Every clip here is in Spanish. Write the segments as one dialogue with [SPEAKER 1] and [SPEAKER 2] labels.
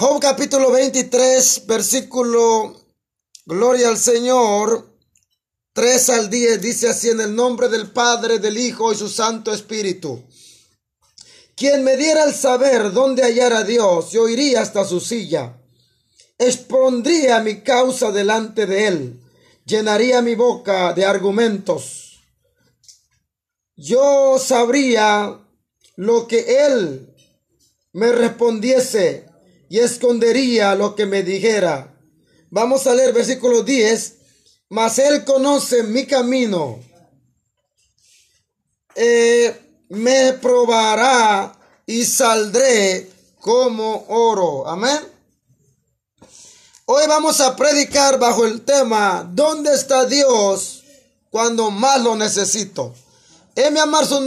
[SPEAKER 1] Job capítulo 23, versículo, gloria al Señor, 3 al 10, dice así en el nombre del Padre, del Hijo y su Santo Espíritu. Quien me diera el saber dónde hallar a Dios, yo iría hasta su silla, expondría mi causa delante de él, llenaría mi boca de argumentos. Yo sabría lo que él me respondiese y escondería lo que me dijera. Vamos a leer versículo 10. Mas él conoce mi camino. Eh, me probará y saldré como oro. Amén. Hoy vamos a predicar bajo el tema ¿Dónde está Dios cuando más lo necesito? Emi amar sun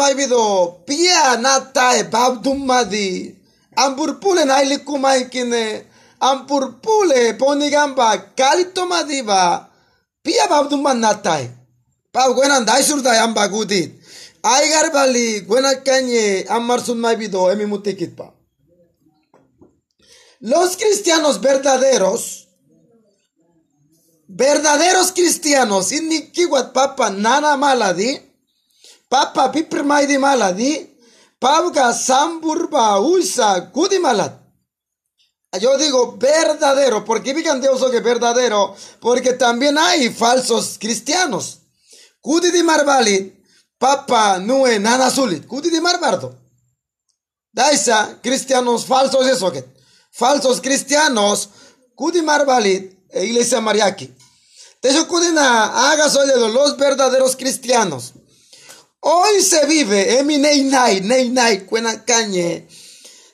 [SPEAKER 1] pia babdumadi Ampurpule naili kumaikine. Ampurpule ponigamba kalito madiba. Pia babdumba natai. Pa gwenan daisurda amba gudit. Aigar bali gwena kanye amar sun maibido emi mutikit pa. Los cristianos verdaderos, verdaderos cristianos, inikiwat papa nana maladi, papa piprimaidi maladi, Pavga Samburba Usa Kudimalat. Yo digo verdadero, porque digan Dios que verdadero, porque también hay falsos cristianos. Kudi Marbali, Papa Nue Nana Sulit, Kudi di Marbardo. Daisa, cristianos falsos eso que. Falsos cristianos, Kudi Marbali, e Iglesia Mariaki. Teso Kudina, haga de los verdaderos cristianos. Hoy se vive en mi neinai, neinai, cañe,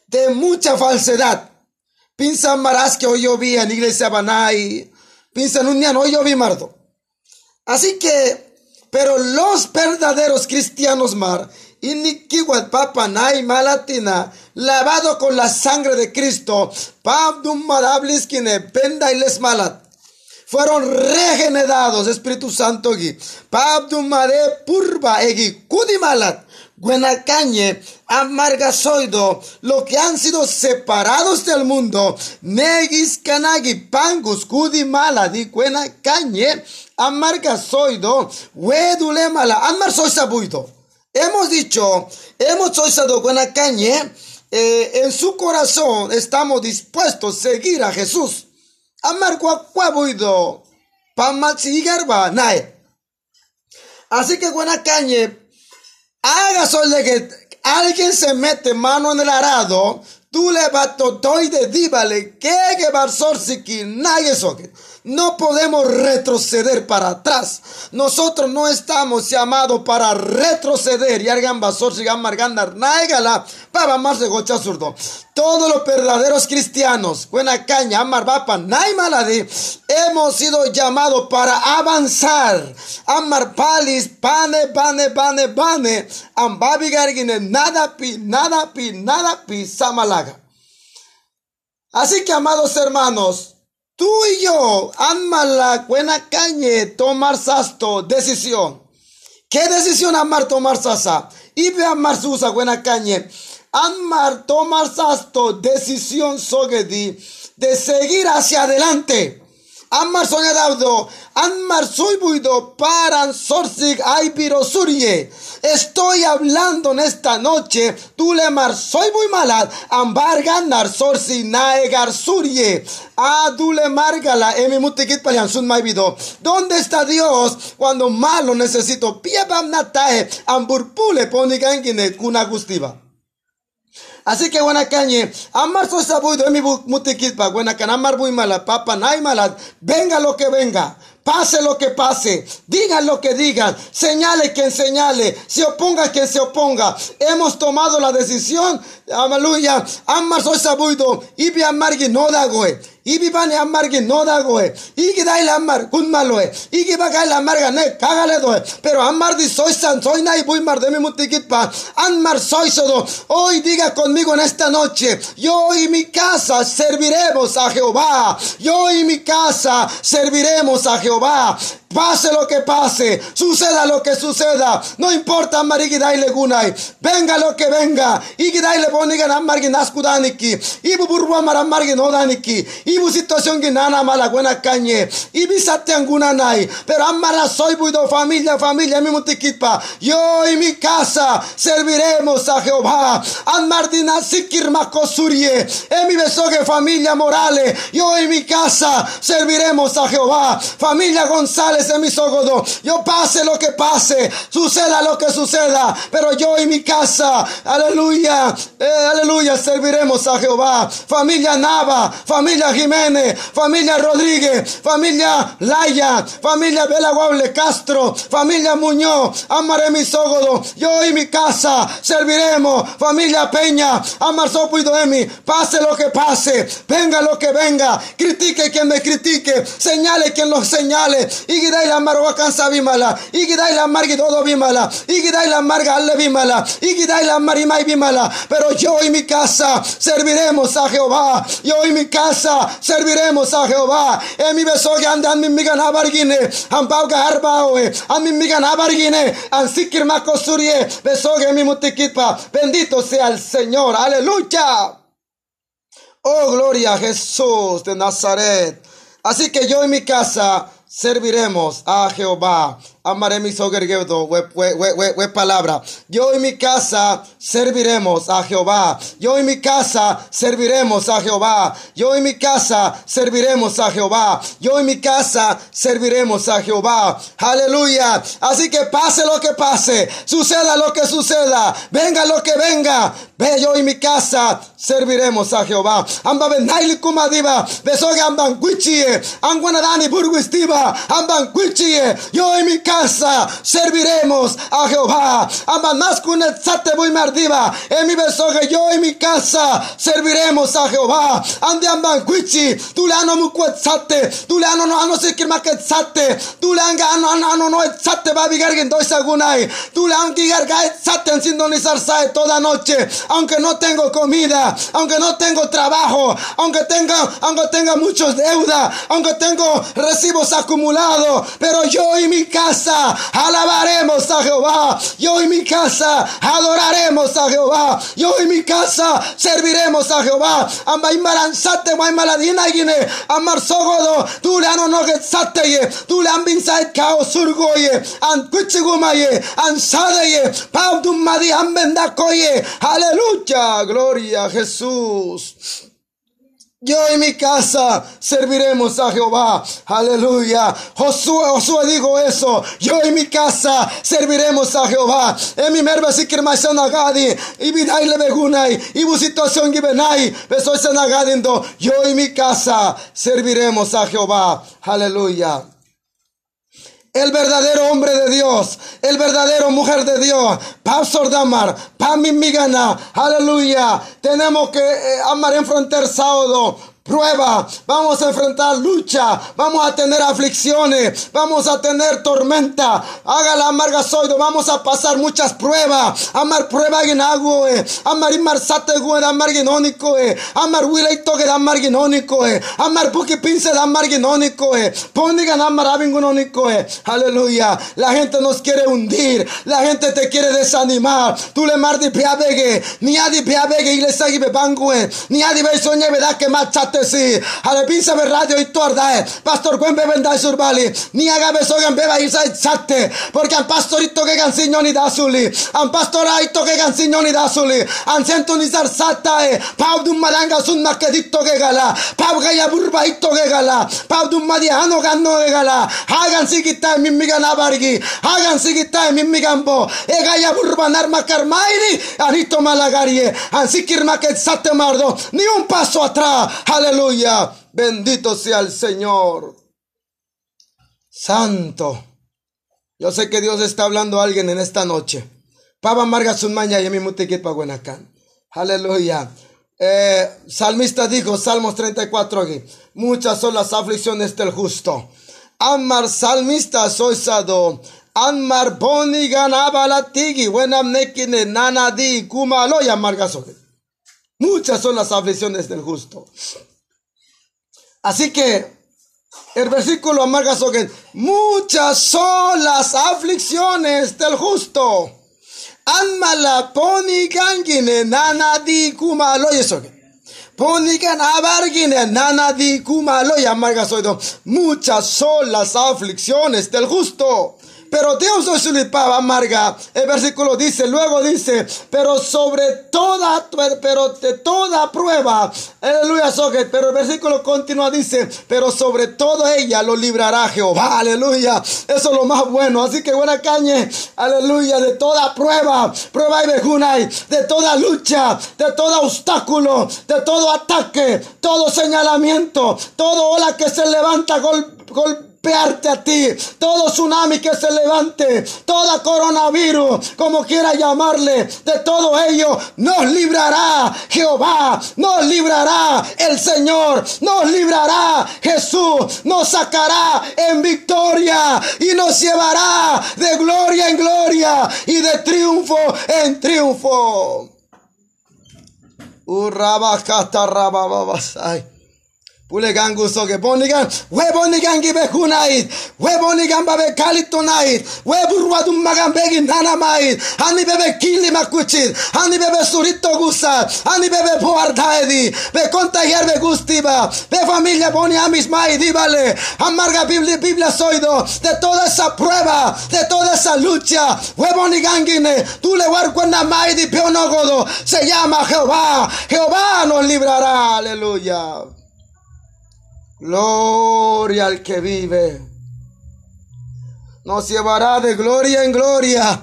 [SPEAKER 1] de mucha falsedad. Pinsan maras que hoy yo vi en iglesia banai, pinsan un hoy yo vi mardo. Así que, pero los verdaderos cristianos mar, iniquiwat papa nai malatina, lavado con la sangre de Cristo, pam dum madablis quine penda y les malat fueron regenerados, Espíritu Santo, Pabdumare purba egi kudimalat. Guenacañe, amargasoido, lo que han sido separados del mundo, negis canagi, pangus, kudimala, di guenacañe, amargasoido, wedulemala, amar soy sabuido. Hemos dicho, hemos soisado guenacañe, eh, en su corazón estamos dispuestos a seguir a Jesús. Amar cuacuabuido. Pamachigarba, nae. Así que buena cañe. Haga sol de que alguien se mete mano en el arado. Tú le toy de díbale. Que que barsor nadie soque. No podemos retroceder para atrás. Nosotros no estamos llamados para retroceder. Todos los verdaderos cristianos, buena caña, amar bapa, maladi, hemos sido llamados para avanzar. Amar palis, pane, pane, pane, pane. Ambabi gargine, nada pi, nada pi, nada pi, samalaga. Así que, amados hermanos, Tú y yo, la buena cañe, tomar sasto, decisión. ¿Qué decisión amar tomar sasa? Y ve amar susa buena cañe. Amar tomar sasto, decisión sogedi, de seguir hacia adelante. Amar soñadaudo, Amar soy buido paran sorsig surye. Estoy hablando en esta noche, tú le mar soy muy malad, ambar ganar sorsi naegar surye. Ah, dule margala, emi mutikit palian sun vido. ¿Dónde está Dios cuando malo necesito? Piebam natae, amburpule ponigangine kuna gustiva. Así que buena cañe, amar soy sabuido, emi mutikitpa, buena can amar muy mala, papa, nay malad, venga lo que venga, pase lo que pase, digan lo que digan, señale quien señale, se oponga quien se oponga. Hemos tomado la decisión, aleluya, amar soy sabuido, y amargi no da goe. Ibi bani amargi no da goe. Igi dai la amar kun maloe. Igi bagai la amarga ne kagale doe. Pero amar di soy san soy nai bui mar de mi mutikit pa. Amar soy sodo. Hoy diga conmigo en esta noche. Yo y mi casa serviremos a Jehová. Yo y mi casa serviremos a Jehová. Pase lo que pase, suceda lo que suceda, no importa marigidai legunai, venga lo que venga, igidai le bonigan amargi naskudaniki, ibu burwa maramargi nodaniki, ibu situación que nana mala buena cañe, ibi sate nai, pero amara soy buido familia, familia mi mutikitpa, yo y mi casa serviremos a Jehová, Martina sikir makosurie, en mi besoge familia morale, yo y mi casa serviremos a Jehová, familia González, de mi sogodo. Yo pase lo que pase, suceda lo que suceda, pero yo y mi casa, aleluya, eh, aleluya, serviremos a Jehová. Familia Nava, familia Jiménez, familia Rodríguez, familia Laya, familia Belaguable Castro, familia Muñoz, amaré mi sogodo. Yo y mi casa serviremos. Familia Peña, amar Sopo y Doemi, pase lo que pase, venga lo que venga, critique quien me critique, señale quien lo señale, y igidai la marwa kansa bimala. Igidai la margi todo bimala. Igidai la marga alle bimala. Igidai la marimai bimala. Pero yo y mi casa serviremos a Jehová. Yo y mi casa serviremos a Jehová. E mi beso que andan mi migan abargine ampau ga arbaoe a mi migan abargine an sikir makosurie beso que mi mutikitpa bendito sea el Señor. Aleluya. Oh, gloria a Jesús de Nazaret. Así que yo y mi casa serviremos a Jehová. Amaré mi sogergedo, we palabra. Yo y mi casa serviremos a Jehová. Yo y mi casa serviremos a Jehová. Yo y mi casa serviremos a Jehová. Yo y mi casa serviremos a Jehová. Aleluya. Así que pase lo que pase, suceda lo que suceda, venga lo que venga. Ve yo y mi casa serviremos a Jehová. Amba benaili kumadiva, amban amban. Yo y mi casa serviremos a Jehová. tzate muy mardiva. En mi besoje yo y mi casa serviremos a Jehová. Ande amban cuichi. Tu le ano mukuetzate. Tu le ano no ano sikirma ketzate. Tu le anga ano ano ano no etzate va vigargen doi sagunai. Tu le angi garga etzate en sintonizar sae toda noche. Aunque no tengo comida. Aunque no tengo trabajo. Aunque tenga, aunque tenga muchos deuda. Aunque tengo recibos acumulados. Pero yo y mi casa alabaremos a Jehová. Yo y mi casa adoraremos a Jehová. Yo y mi casa serviremos a Jehová. Ambai maranzate, mai maladina gine, amar sogodo, tu le ano no ye, tu le ambin saet kao surgoye, an kuchigumaye, an sadeye, pau madi ambendakoye. Aleluya, gloria Jesús. Yo y mi casa serviremos a Jehová. Aleluya. Josué, Josué dijo eso. Yo y mi casa serviremos a Jehová. En mi merva si gadi. Y vidai le begunai. Y bu situación gibenai. Besoy sanagadindo. Yo y mi casa serviremos a Jehová. Aleluya el verdadero hombre de Dios, el verdadero mujer de Dios, Pastor Damar, Pami Migana, aleluya. Tenemos que eh, amar enfrentar sábado prueba, vamos a enfrentar lucha, vamos a tener aflicciones, vamos a tener tormenta. Haga la amarga soido, vamos a pasar muchas pruebas. Amar prueba en agua, amar imarsate gue da marginónico, amar wileito que da marginónico, amar puki pince da marginónico, ponigan amar abingunónico, aleluya. La gente nos quiere hundir, la gente te quiere desanimar. Tú le mardi piabegue, ni adi piabegue y le sagi bebangue, ni adi soñe da que machate ale pinsa be radio y torda pastor buen bebenda surbali ni haga besogan beba y chatte porque al pastorito que gansiño ni da suli al pastoraito que gansiño ni da suli an sintonizar sata e pau dum malanga sun makedito que gala. Pau gaya burbaito que gala. Pau dum madiano ganno que gala. Hagan sigita mimmiga nabargi hagan sigita mimmigambo e gaya burbanar makarmairi anito malagarie. An sikir maket sate mardo. Ni un paso atrás Aleluya. Bendito sea el Señor. Santo. Yo sé que Dios está hablando a alguien en esta noche. Pava Marga Sunmaña y mi mutiquit Paguenacán. Aleluya. Eh, salmista dijo, Salmos 34, muchas son las aflicciones del justo. Amar salmista soy sado. Amar boni ganaba la tigi. Nekine nanadi kumalo y amarga Muchas son las aflicciones del justo. Así que El versículo amarga que muchas son las aflicciones del justo. Anmala poni gangine nana di kumalo. Ponigan abargine nana di kumalo y amarga soy Muchas son las aflicciones del justo pero Dios no es amarga. El versículo dice, luego dice, pero sobre toda, pero de toda prueba, aleluya, pero el versículo continúa, dice, pero sobre todo ella lo librará Jehová, aleluya. Eso es lo más bueno. Así que buena caña, aleluya, de toda prueba, prueba y bejunay, de toda lucha, de todo obstáculo, de todo ataque, todo señalamiento, todo ola que se levanta gol, gol a ti. Todo tsunami que se levante, toda coronavirus, como quiera llamarle, de todo ello nos librará Jehová, nos librará el Señor, nos librará Jesús, nos sacará en victoria y nos llevará de gloria en gloria y de triunfo en triunfo. Pulegan gusto que bonigan, we bonigan gibe hunait, we bonigan babe kalitonait, we burwadum magan begin ani bebe kili makuchit, ani bebe surito gusa, ani bebe poardaedi, be contagiar be gustiba, be familia boni amis vale, amarga Biblia, Biblia soido, de toda esa prueba, de toda esa lucha, we bonigangine, tú le guarda mai di peonogodo, se llama Jehová, Jehová nos librará, aleluya. Gloria al que vive. Nos llevará de gloria en gloria,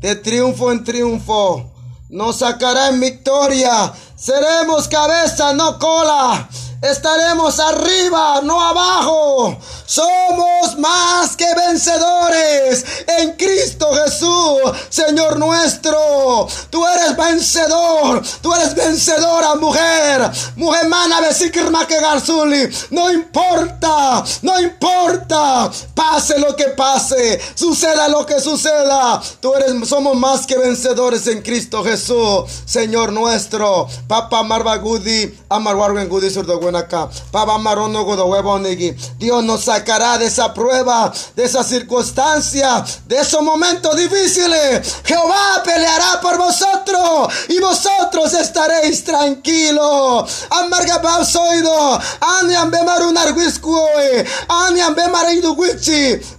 [SPEAKER 1] de triunfo en triunfo. Nos sacará en victoria. Seremos cabeza, no cola. Estaremos arriba, no abajo. Somos más que vencedores en Cristo Jesús, Señor nuestro. Tú eres vencedor, tú eres vencedora, mujer. Mujer mana que garzuli. No importa, no importa. Pase lo que pase, suceda lo que suceda. Tú eres, somos más que vencedores en Cristo Jesús, Señor nuestro. Papa Marvagudi, Amarwarwen Gudi Surdoguenaka. Dios nos sacará de esa prueba, de esa circunstancia, de esos momentos difíciles. Jehová peleará por vosotros y vosotros estaréis tranquilos. Amarga soido,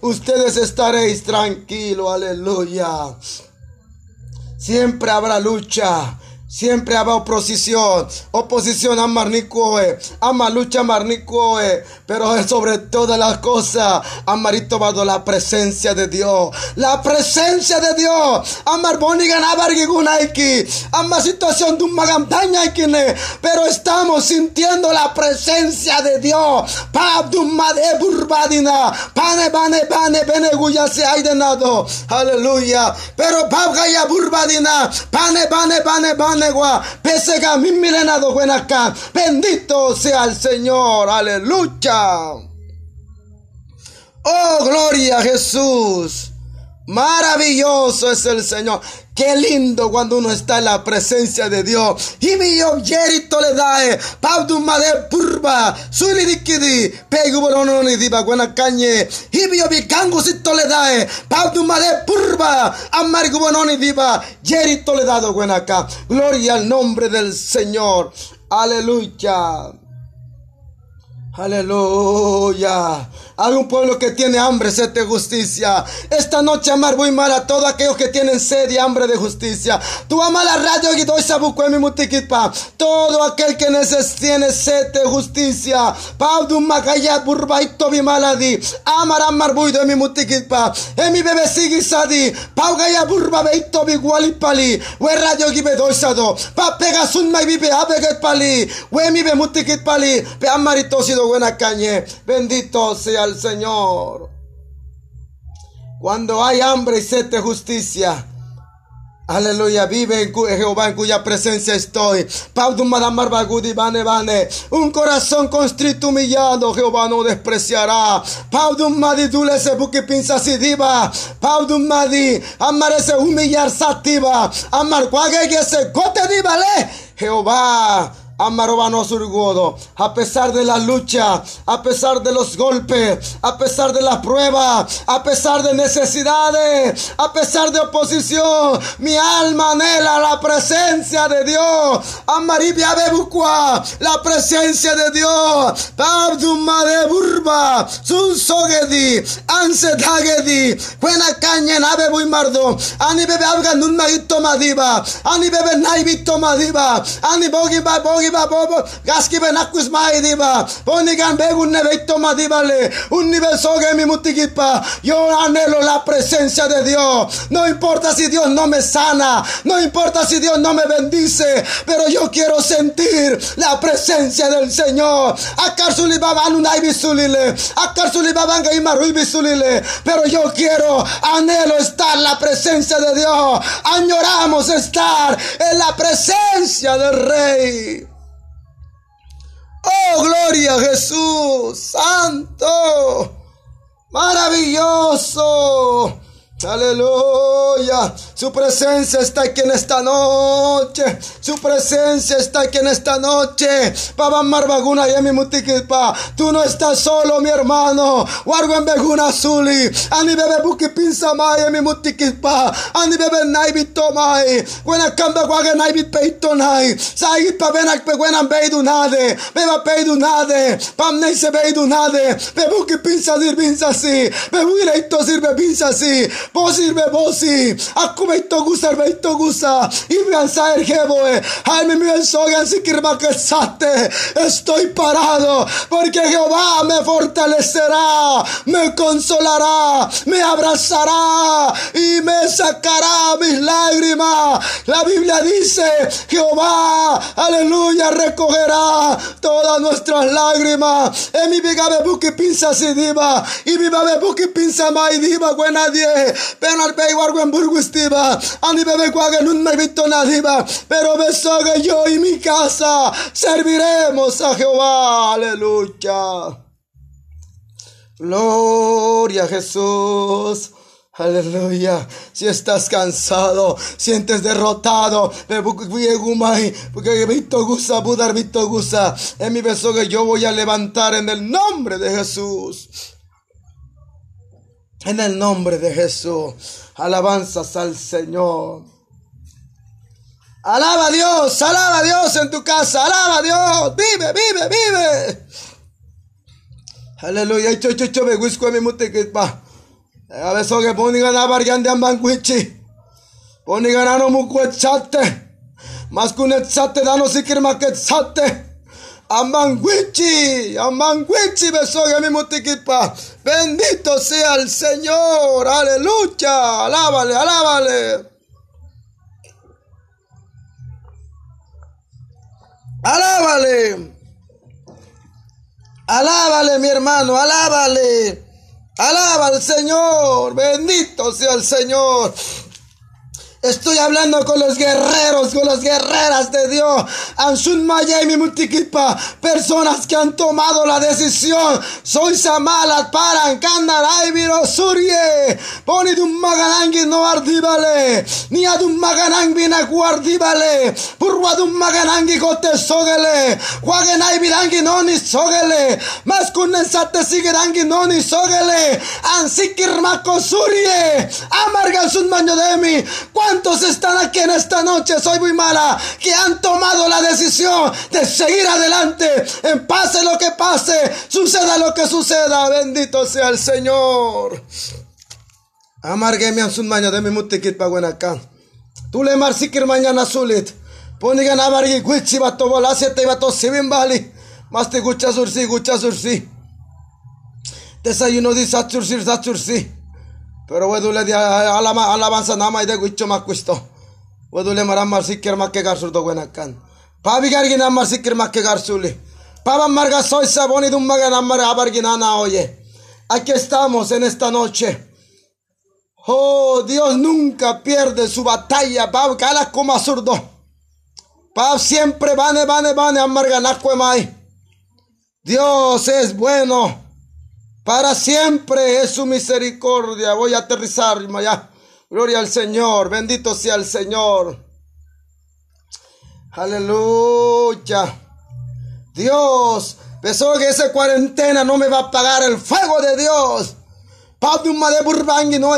[SPEAKER 1] Ustedes estaréis tranquilos, aleluya. Siempre habrá lucha Siempre habrá oposición, oposición a Marnicoe, ama lucha Marnicoe, pero sobre todas las cosas, amarito vado la presencia de Dios, la presencia de Dios, amar bonigan abargigunaiki, ama situación de un magamdañaikine, pero estamos sintiendo la presencia de Dios, pab made burbadina, pane bane bane bene guya se hay de aleluya, pero pab gaya burbadina, pane bane bane bane pesega mi milenado. Bendito sea el Señor, aleluya. Oh, gloria a Jesús. Maravilloso es el Señor. Qué lindo cuando uno está en la presencia de Dios. Y mi objerito le da, paudu made purba, suli dikidi, pegu borono ni diba buena cañe. Y mi obicango si le da, paudu made purba, amargo bono ni diba, yerito le dado buena. Gloria al nombre del Señor. Aleluya. Aleluya. Hay un pueblo que tiene hambre, sed justicia. Esta noche amar muy mal a todos aquellos que tienen sed y hambre de justicia. Tú ama la radio y doy mi mutikipa. Todo aquel que tiene sed de justicia. Paudu magaya burbaito maladi. Amar amar de mi mutikipa. mi bebé sigi sadi. Paugaya burba beito gualipali. We radio gibe doy sado. Pa pega sun mai vive abeget pali. We mi be mutikit pali. Pe amarito sido buena cañe. Bendito sea Señor. Cuando hay hambre y sed de justicia, Aleluya, vive en Jehová en cuya presencia estoy. Un corazón constrito humillado, Jehová no despreciará. Paudum madi dule se buki pinza si diva. Paudum madi amarese humillar sativa. Amar cuague se gote divale. Jehová Amarobano surgodo. A pesar de la lucha, a pesar de los golpes, a pesar de la prueba, a pesar de necesidades, a pesar de oposición, mi alma anhela la presencia de Dios. Amaribia bebuqua, la presencia de Dios. Babduma de burba, sun sogedi, anse dagedi, buena caña nave muy mardo, ani bebe abga nun magito madiba, ani bebe naibito madiba, ani bogi bogi ba bobo, gaski be nakus maidiba, bonigan begun neveito madibale, un nivel soge mi mutikipa, yo anhelo la presencia de Dios, no importa si Dios no me sana, no importa si Dios no me bendice, pero yo quiero sentir la presencia del Señor. Pero yo quiero, anhelo estar la presencia de Dios. Añoramos estar en la presencia del Rey. Oh, gloria a Jesús, santo, maravilloso. Aleluya. Su presencia está aquí en esta noche. Su presencia está aquí en esta noche. Baba Marbaguna y mi mutikipa. Tú no estás solo, mi hermano. Warguen beguna suli. Ani bebe buki pinsa mai mi mutikipa. Ani bebe naibit tomai. Buena kamba guaga naibit peito nai. Saigit pa benak pe buena beidu nade. Beba peidu nade. Pam nei se beidu nade. Bebuki pinsa dir pinsa si. Bebuire ito sirve pinsa si. Posirme bosi. Akumeito gusa, armeito gusa. Y me ansaer jeboe. Ay, mi sogan sikirma que sate. Estoy parado. Porque Jehová me fortalecerá. Me consolará. Me abrazará. Y me sacará mis lágrimas. La Biblia dice, Jehová, aleluya, recogerá todas nuestras lágrimas. En mi viga me buki pinza si diva. Y mi babe buki pinza mai diva buena die. Penar pei warguen burgustiva. Ani bebe guaga nun me visto nadiva. Pero me soga yo y mi casa. Serviremos a Jehová. Aleluya. Gloria a Jesús. Aleluya. Si estás cansado, sientes derrotado, porque visto visto. En mi beso que yo voy a levantar en el nombre de Jesús. En el nombre de Jesús. Alabanzas al Señor. Alaba a Dios, alaba a Dios en tu casa, alaba a Dios. Vive, vive, vive. Aleluya. Cho, cho, cho, me guisco mi mutekipa. A veces que poni gana bargan de ambanguichi. Poni gana no mukwechate. Más que un etsate, dano sikir maketsate. Amanguichi, Amanguichi, besoga mi mutiquipa. Bendito sea el Señor, aleluya, alábale, alábale. Alábale, alábale mi hermano, alábale, alaba al Señor, bendito sea el Señor. Estoy hablando con los guerreros, con las guerreras de Dios. Ansun Maya y mi multiquipa. Personas que han tomado la decisión. Soy Samalat paran Kandarai Viro Surye. Poni dum maganangi no ardibale. Ni adum maganang bina guardibale. Purwa dum maganangi kote sogele. Wagenai birangi no ni sogele. Mas kunnen satte sigerangi no ni sogele. Ansikir mako. Amarga sun maño de mi. ¿Cuántos están aquí en esta noche? Soy muy mala. Que han tomado la decisión de seguir adelante. En pase lo que pase. Suceda lo que suceda. Bendito sea el Señor. Amargue mi ansun maña de mi mutikit pa acá. Tú le marsikir mañana sulit. Ponigan amargi guichi bato volase te bato sibin bali. Mas te gucha sursi, gucha sursi. Desayuno di satsursi, satsursi. Pero wedule alama alabanza nama ide guicho makuisto. Wedule maramar sikir makke garsur do gwenakan. Pabi gargi namar sikir makke garsuli. Paba marga soy saboni dum maga namar abargi nana oye. Aquí estamos en esta noche. Oh, Dios nunca pierde su batalla. Pab kala como zurdo. Pab siempre vane, vane, vane, amarga mai. Dios es bueno. Para siempre es su misericordia. Voy a aterrizar ya. Gloria al Señor. Bendito sea el Señor. Aleluya. Dios, pensó que esa cuarentena no me va a pagar el fuego de Dios. De no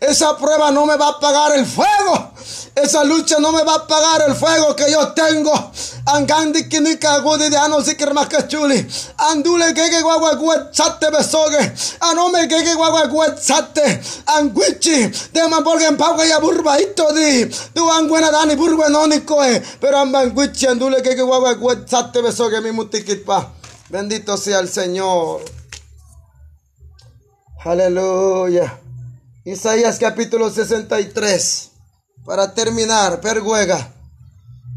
[SPEAKER 1] Esa prueba no me va a pagar el fuego. Esa lucha no me va a pagar el fuego que yo tengo. Angandi kinika gudi de ano sikir makachuli. Andule keke guagua guetzate besoge. Anome keke guagua guetzate. Anguichi. De mamborga en pagua ya burbaito di. Du anguena dani burba nonicoe. Pero ambanguichi andule keke guagua guetzate besoge mi mutikitpa. Bendito sea el Señor. Aleluya. Isaías capítulo 63. Para terminar, perguega.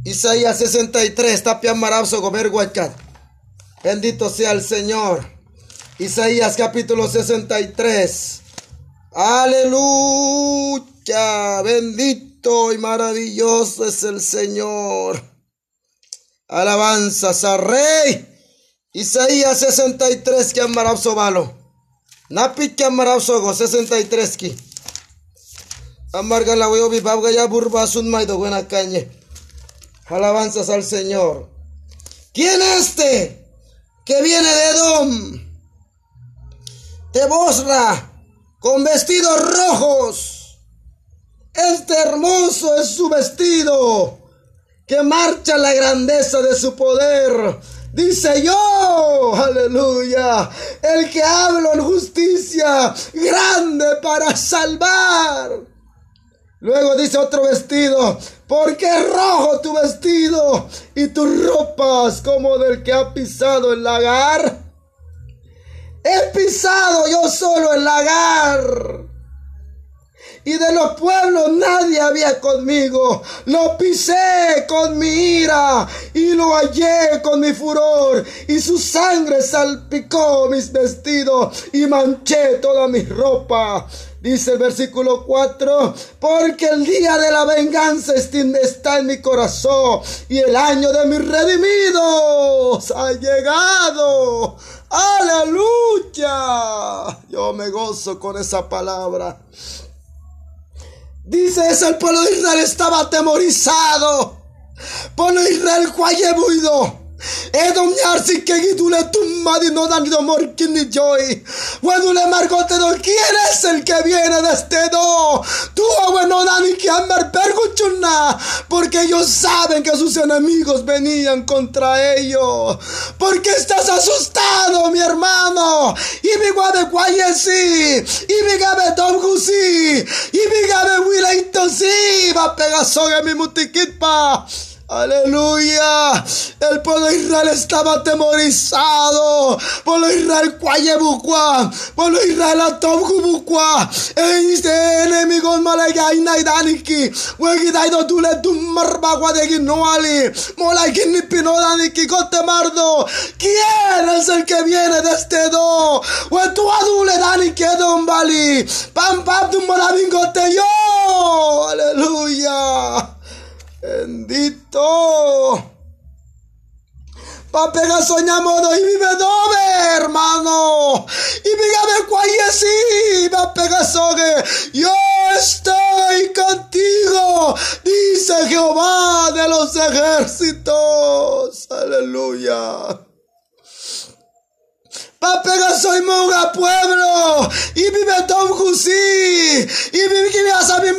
[SPEAKER 1] Isaías 63, tapia marabso goberguacat. Bendito sea el Señor. Isaías capítulo 63. Aleluya. Bendito y maravilloso es el Señor. Alabanzas al Rey. Isaías 63 que amarabso valo. Napi que amarabso go 63 ki. Amarga la huevo babga ya burba sun maido buena cañe. Alabanzas al Señor. ¿Quién este que viene de Edom? De Bosra, con vestidos rojos. Este hermoso es su vestido, que marcha la grandeza de su poder. Dice yo, aleluya, el que hablo en justicia, grande para salvar. Luego dice otro vestido, porque es rojo tu vestido y tus ropas como del que ha pisado el lagar. He pisado yo solo el lagar. Y de los pueblos nadie había conmigo. Lo pisé con mi ira y lo hallé con mi furor. Y su sangre salpicó mis vestidos y manché toda mi ropa. Dice el versículo 4, porque el día de la venganza está en mi corazón y el año de mis redimidos ha llegado. Aleluya. Yo me gozo con esa palabra. Dice eso, el pueblo de Israel estaba atemorizado. Pueblo de Israel, buido. Edom yarsi que gidule tumma di no dan do morkini joy. Wadule margote do quién es el que viene de este do. Tú no dan que amar perguchuna. Porque ellos saben que sus enemigos venían contra ellos. Porque estás asustado, mi hermano. Y mi guabe guayesi. Y mi gabe tom gusi. Y mi gabe wileito si. Va pegasoga mi mutiquitpa. Aleluya. El pueblo de Israel estaba atemorizado. Pueblo de Israel cuayebucua. Pueblo de Israel atomcubucua. Este enemigos malayaina y daniki. Wegidaido tule tumbarbagua de ginoali. Molagini pino daniki mardo. ¿Quién es el que viene de este do? Wetu adule daniki dombali. Pam pam tumorabingote yo. Aleluya. Bendito. Papega soñamos y vive dove, hermano. Y dígame cuál es papega sogue. Yo estoy contigo, dice Jehová de los ejércitos. Aleluya. Papega soy monga pueblo. Y vive Tom Jusi. Y vive que me hace bien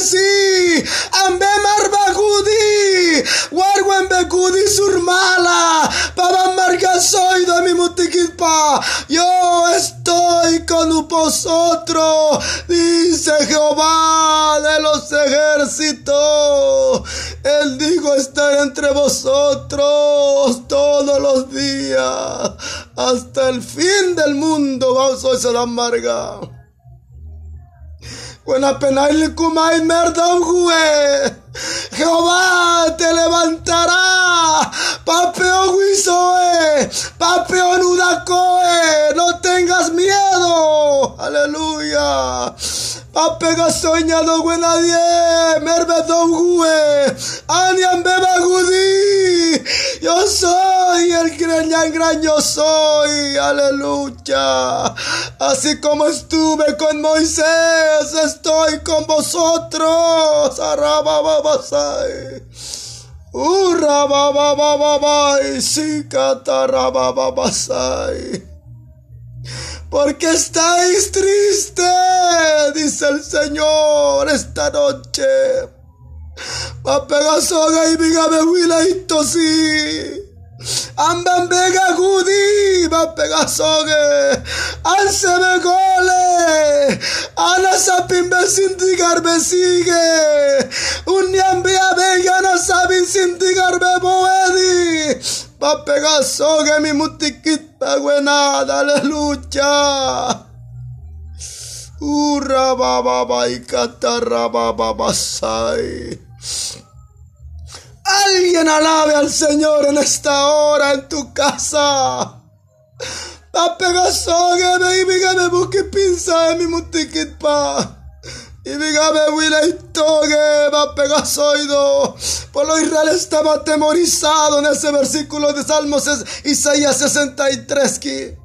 [SPEAKER 1] sí. Ambe marbagudi. Warguen becudi surmala. Papa marca soy de mi mutiquipa. Yo estoy con vosotros. Dice Jehová de los ejércitos. Él dijo estar entre vosotros todos los días. Hasta el fin del mundo vamos a ser amarga. Jehová te levantará. Papeo guisoe. Papeo nudacoe. No tengas miedo. Aleluya. Papega soñado buena die. Merbedon gue. Anian beba gudi. Yo soy el gran gran yo soy. Aleluya. Así como estuve con Moisés, estoy con vosotros. Arababa Urra baba baba bai. Porque estáis triste, dice el Señor esta noche. Soga y viga me huila y tosí. Amban bega gudi, soga. Anse me gole. Ana sapin besindigar me sigue. Unyambia bega no sabin sindigar me boedi. Soga mi mutiquita buenada, aleluya. Urra baba y catarra basai. Alguien alabe al Señor en esta hora en tu casa. Pa pegasoge me y me busque pinza en mi mutiquit pa. Y dígame, Willa y Toge, va pegasoido. Por lo Israel estaba atemorizado en ese versículo de Salmos Isaías 63. Que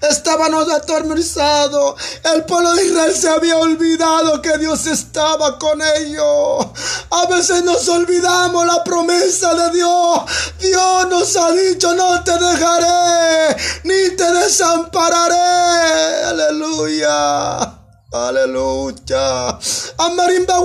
[SPEAKER 1] Estaban aterrorizados. El pueblo de Israel se había olvidado que Dios estaba con ellos. A veces nos olvidamos la promesa de Dios. Dios nos ha dicho, no te dejaré, ni te desampararé. Aleluya. Aleluya. Amarimba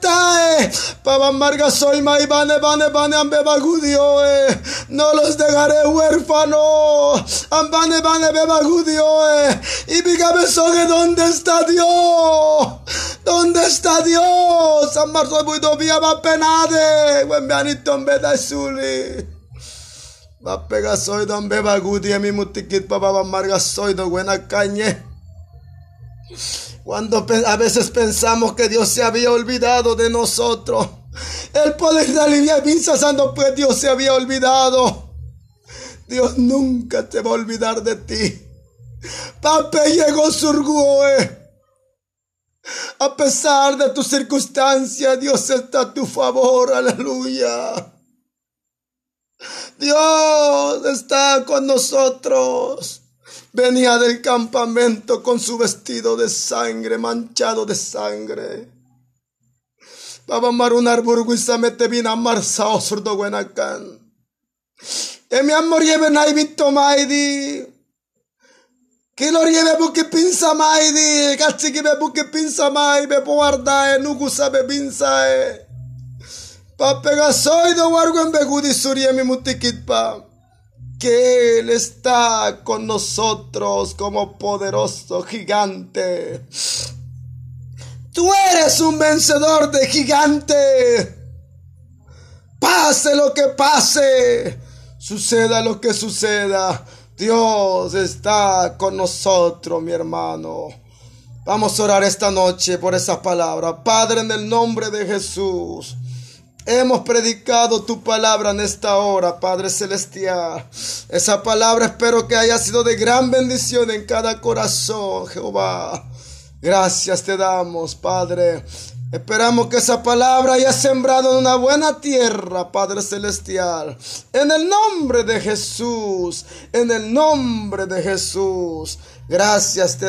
[SPEAKER 1] tae. Papa marga soy mai bane bane bane ambeba gudioe. No los dejaré huérfanos. Ambane bane beba gudioe. Y dígame soge dónde está Dios. ¿Dónde está Dios? Amar soy muy dobia va penade. Buen bianito en veda suli. Va pega soy don beba gudie mi mutikit papa marga soy do buena cañe. Cuando a veces pensamos que Dios se había olvidado de nosotros. El poder de Alivia pensando pues Dios se había olvidado. Dios nunca te va a olvidar de ti. Pape llegó surgoe. A pesar de tus circunstancias, Dios está a tu favor. Aleluya. Dios está con nosotros venía del campamento con su vestido de sangre, manchado de sangre. Baba marunar burguisa mete vina marsa osurdo buenakan. E mi amor lleve naivito maidi. Kilo lleve buki pinza maidi. Cazzi che be buki pinza mai be guarda e nugu sabe pinza e. Pape gasoido wargo en begudi surie mi mutikit pa que Él está con nosotros como poderoso gigante. Tú eres un vencedor de gigante. Pase lo que pase, suceda lo que suceda, Dios está con nosotros, mi hermano. Vamos a orar esta noche por esa palabra. Padre, en el nombre de Jesús. Hemos predicado tu palabra en esta hora, Padre Celestial. Esa palabra espero que haya sido de gran bendición en cada corazón, Jehová. Gracias te damos, Padre. Esperamos que esa palabra haya sembrado en una buena tierra, Padre Celestial. En el nombre de Jesús, en el nombre de Jesús. Gracias te